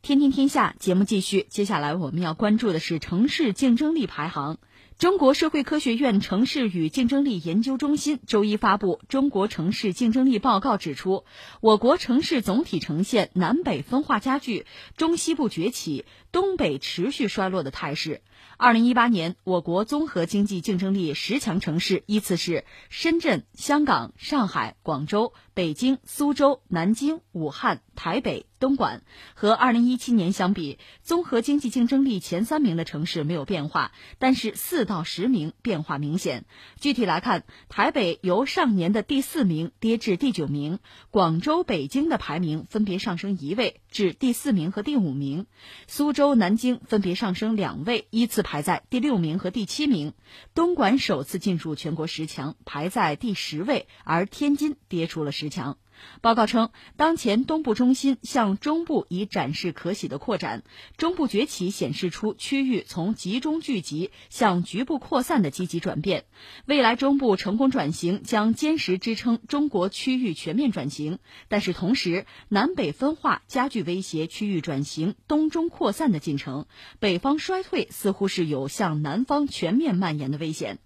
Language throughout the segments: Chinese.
天天天下节目继续，接下来我们要关注的是城市竞争力排行。中国社会科学院城市与竞争力研究中心周一发布《中国城市竞争力报告》，指出，我国城市总体呈现南北分化加剧、中西部崛起、东北持续衰落的态势。二零一八年，我国综合经济竞争力十强城市依次是深圳、香港、上海、广州、北京、苏州、南京、武汉、台北、东莞。和二零一七年相比，综合经济竞争力前三名的城市没有变化，但是四到十名变化明显。具体来看，台北由上年的第四名跌至第九名，广州、北京的排名分别上升一位至第四名和第五名，苏州、南京分别上升两位，依次。排在第六名和第七名，东莞首次进入全国十强，排在第十位，而天津跌出了十强。报告称，当前东部中心向中部已展示可喜的扩展，中部崛起显示出区域从集中聚集向局部扩散的积极转变。未来中部成功转型将坚实支撑中国区域全面转型，但是同时南北分化加剧威胁区域转型东中扩散的进程，北方衰退似乎是有向南方全面蔓延的危险。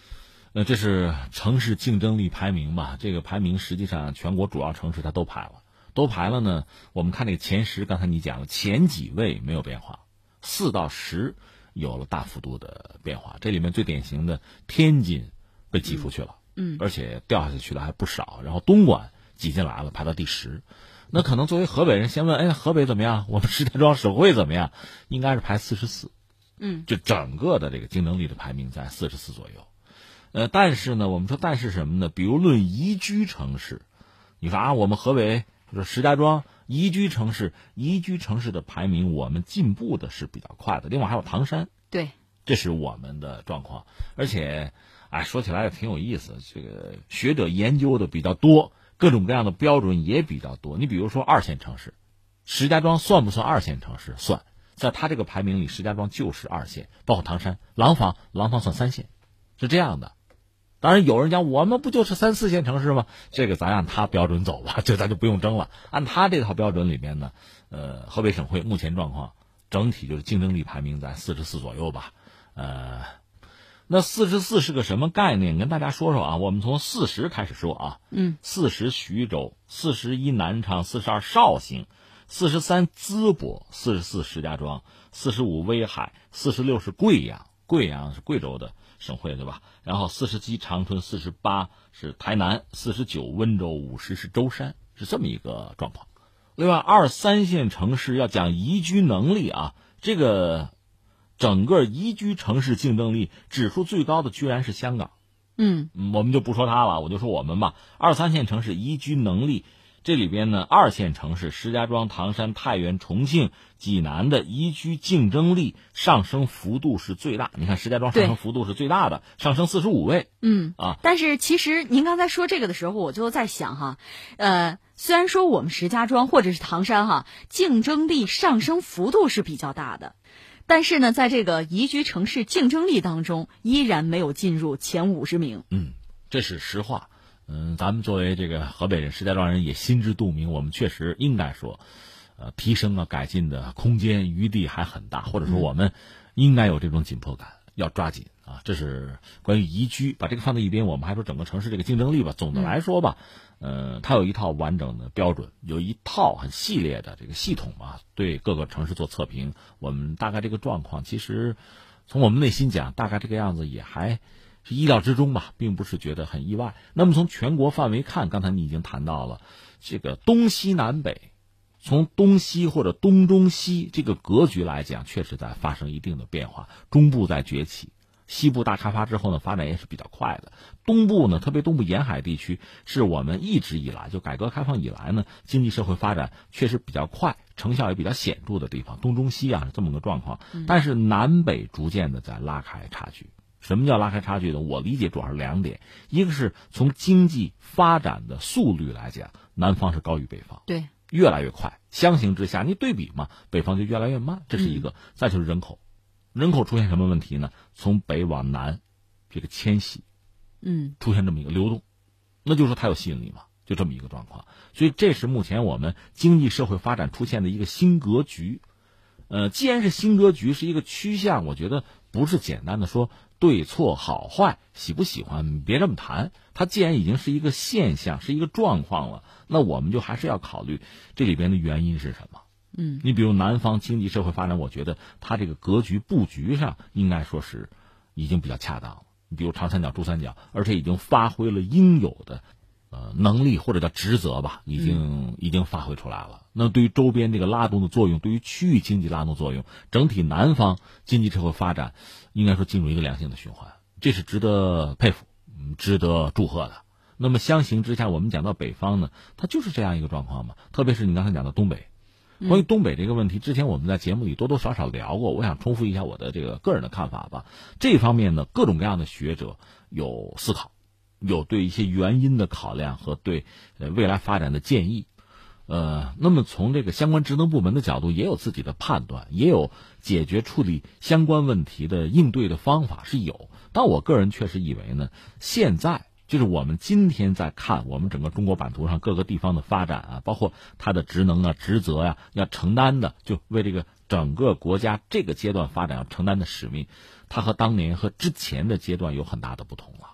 那这是城市竞争力排名吧？这个排名实际上全国主要城市它都排了，都排了呢。我们看这个前十，刚才你讲了前几位没有变化，四到十有了大幅度的变化。这里面最典型的天津被挤出去了，嗯，而且掉下去的还不少。然后东莞挤进来了，排到第十。那可能作为河北人，先问：哎，河北怎么样？我们石家庄省会怎么样？应该是排四十四，嗯，就整个的这个竞争力的排名在四十四左右。呃，但是呢，我们说，但是什么呢？比如论宜居城市，你说啊，我们河北就是石家庄宜居城市，宜居城市的排名，我们进步的是比较快的。另外还有唐山，对，这是我们的状况。而且，哎，说起来也挺有意思，这个学者研究的比较多，各种各样的标准也比较多。你比如说二线城市，石家庄算不算二线城市？算，在他这个排名里，石家庄就是二线，包括唐山、廊坊，廊坊算三线，是这样的。当然有人讲，我们不就是三四线城市吗？这个咱按他标准走吧，这咱就不用争了。按他这套标准里面呢，呃，河北省会目前状况整体就是竞争力排名在四十四左右吧。呃，那四十四是个什么概念？跟大家说说啊。我们从四十开始说啊。嗯。四十徐州，四十一南昌，四十二绍兴，四十三淄博，四十四石家庄，四十五威海，四十六是贵阳，贵阳是贵州的。省会对吧？然后四十七长春，四十八是台南，四十九温州，五十是舟山，是这么一个状况。另外，二三线城市要讲宜居能力啊，这个整个宜居城市竞争力指数最高的居然是香港。嗯，我们就不说它了，我就说我们吧。二三线城市宜居能力。这里边呢，二线城市石家庄、唐山、太原、重庆、济南的宜居竞争力上升幅度是最大。你看石家庄上升幅度是最大的，上升四十五位。嗯啊，但是其实您刚才说这个的时候，我就在想哈，呃，虽然说我们石家庄或者是唐山哈，竞争力上升幅度是比较大的，但是呢，在这个宜居城市竞争力当中，依然没有进入前五十名。嗯，这是实话。嗯，咱们作为这个河北人、石家庄人也心知肚明，我们确实应该说，呃，提升啊、改进的空间余地还很大，或者说我们应该有这种紧迫感，要抓紧啊。这是关于宜居，把这个放在一边，我们还说整个城市这个竞争力吧。总的来说吧，呃，它有一套完整的标准，有一套很系列的这个系统啊，对各个城市做测评。我们大概这个状况，其实从我们内心讲，大概这个样子也还。是意料之中吧，并不是觉得很意外。那么从全国范围看，刚才你已经谈到了，这个东西南北，从东西或者东中西这个格局来讲，确实在发生一定的变化。中部在崛起，西部大开发之后呢，发展也是比较快的。东部呢，特别东部沿海地区，是我们一直以来就改革开放以来呢，经济社会发展确实比较快，成效也比较显著的地方。东中西啊是这么个状况，但是南北逐渐的在拉开差距。什么叫拉开差距呢？我理解主要是两点，一个是从经济发展的速率来讲，南方是高于北方，对，越来越快。相形之下，你对比嘛，北方就越来越慢，这是一个。再就是人口，人口出现什么问题呢？从北往南，这个迁徙，嗯，出现这么一个流动，那就说它有吸引力嘛，就这么一个状况。所以这是目前我们经济社会发展出现的一个新格局。呃，既然是新格局，是一个趋向，我觉得不是简单的说对错好坏喜不喜欢，别这么谈。它既然已经是一个现象，是一个状况了，那我们就还是要考虑这里边的原因是什么。嗯，你比如南方经济社会发展，我觉得它这个格局布局上应该说是已经比较恰当了。你比如长三角、珠三角，而且已经发挥了应有的。呃，能力或者叫职责吧，已经已经发挥出来了。那对于周边这个拉动的作用，对于区域经济拉动作用，整体南方经济社会发展，应该说进入一个良性的循环，这是值得佩服，嗯，值得祝贺的。那么相形之下，我们讲到北方呢，它就是这样一个状况嘛。特别是你刚才讲的东北，关于东北这个问题，之前我们在节目里多多少少聊过。我想重复一下我的这个个人的看法吧。这方面呢，各种各样的学者有思考。有对一些原因的考量和对呃未来发展的建议，呃，那么从这个相关职能部门的角度也有自己的判断，也有解决处理相关问题的应对的方法是有。但我个人确实以为呢，现在就是我们今天在看我们整个中国版图上各个地方的发展啊，包括它的职能啊、职责呀，要承担的，就为这个整个国家这个阶段发展要承担的使命，它和当年和之前的阶段有很大的不同了。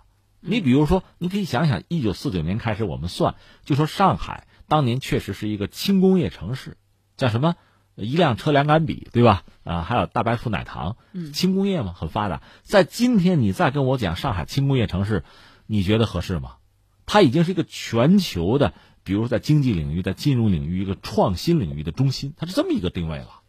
你比如说，你可以想想，一九四九年开始，我们算，就说上海当年确实是一个轻工业城市，叫什么？一辆车两杆笔，对吧？啊，还有大白兔奶糖，轻工业嘛，很发达。在今天，你再跟我讲上海轻工业城市，你觉得合适吗？它已经是一个全球的，比如在经济领域、在金融领域一个创新领域的中心，它是这么一个定位了。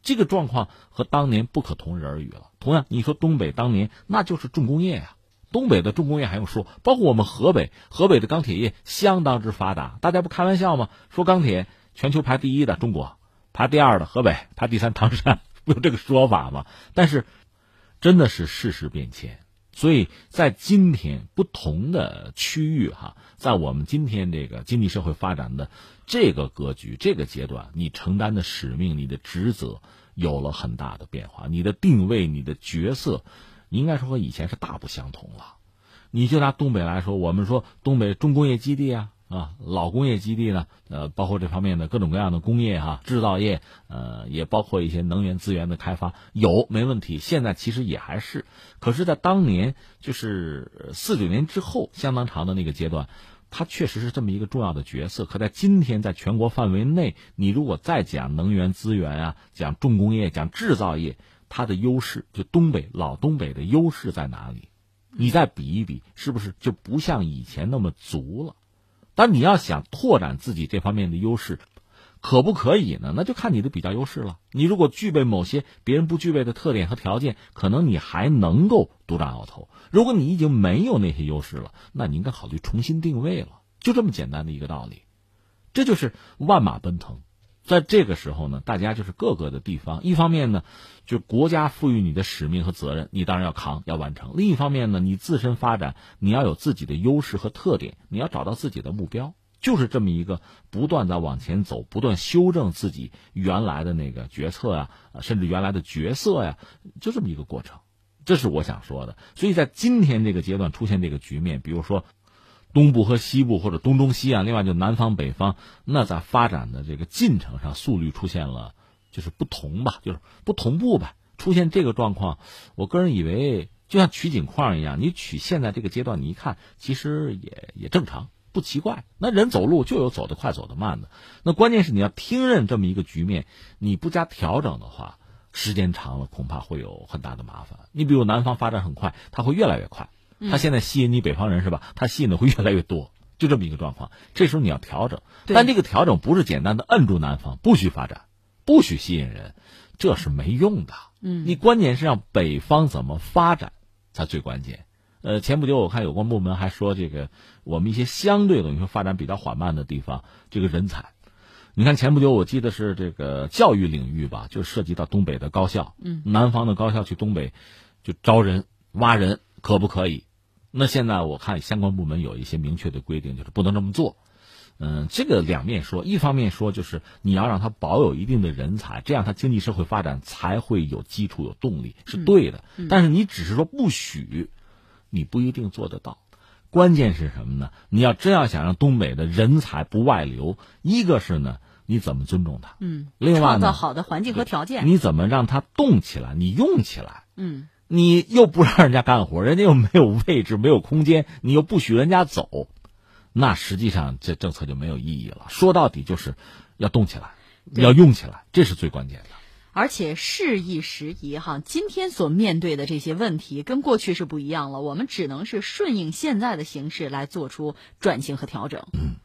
这个状况和当年不可同日而语了。同样，你说东北当年那就是重工业呀。东北的重工业还用说，包括我们河北，河北的钢铁业相当之发达。大家不开玩笑吗？说钢铁全球排第一的中国，排第二的河北，排第三唐山，不有这个说法吗？但是，真的是世事变迁，所以在今天不同的区域哈，在我们今天这个经济社会发展的这个格局、这个阶段，你承担的使命、你的职责有了很大的变化，你的定位、你的角色。应该说和以前是大不相同了。你就拿东北来说，我们说东北重工业基地啊，啊老工业基地呢，呃，包括这方面的各种各样的工业哈，制造业，呃，也包括一些能源资源的开发，有没问题。现在其实也还是，可是，在当年就是四九年之后相当长的那个阶段，它确实是这么一个重要的角色。可在今天，在全国范围内，你如果再讲能源资源啊，讲重工业，讲制造业。它的优势就东北老东北的优势在哪里？你再比一比，是不是就不像以前那么足了？但你要想拓展自己这方面的优势，可不可以呢？那就看你的比较优势了。你如果具备某些别人不具备的特点和条件，可能你还能够独占鳌头。如果你已经没有那些优势了，那你应该考虑重新定位了。就这么简单的一个道理，这就是万马奔腾。在这个时候呢，大家就是各个的地方，一方面呢，就国家赋予你的使命和责任，你当然要扛要完成；另一方面呢，你自身发展，你要有自己的优势和特点，你要找到自己的目标，就是这么一个不断在往前走，不断修正自己原来的那个决策呀，甚至原来的角色呀，就这么一个过程。这是我想说的。所以在今天这个阶段出现这个局面，比如说。东部和西部，或者东中西啊，另外就南方北方，那在发展的这个进程上，速率出现了就是不同吧，就是不同步吧。出现这个状况，我个人以为就像取景框一样，你取现在这个阶段，你一看其实也也正常，不奇怪。那人走路就有走得快、走得慢的。那关键是你要听任这么一个局面，你不加调整的话，时间长了恐怕会有很大的麻烦。你比如南方发展很快，它会越来越快。他现在吸引你北方人是吧？他吸引的会越来越多，就这么一个状况。这时候你要调整，但这个调整不是简单的摁住南方，不许发展，不许吸引人，这是没用的。嗯，你关键是让北方怎么发展才最关键。呃，前不久我看有关部门还说，这个我们一些相对等于说发展比较缓慢的地方，这个人才，你看前不久我记得是这个教育领域吧，就涉及到东北的高校，嗯，南方的高校去东北就招人挖人，可不可以？那现在我看相关部门有一些明确的规定，就是不能这么做。嗯，这个两面说，一方面说就是你要让他保有一定的人才，这样他经济社会发展才会有基础、有动力，是对的。但是你只是说不许，你不一定做得到。关键是什么呢？你要真要想让东北的人才不外流，一个是呢，你怎么尊重他？嗯，另外创造呢，好的环境和条件。你怎么让他动起来？你用起来？嗯，你又不让人家干活，人家又没有位置、没有空间，你又不许人家走，那实际上这政策就没有意义了。说到底就是要动起来，要用起来，这是最关键的。而且事宜时宜哈，今天所面对的这些问题跟过去是不一样了，我们只能是顺应现在的形势来做出转型和调整。嗯。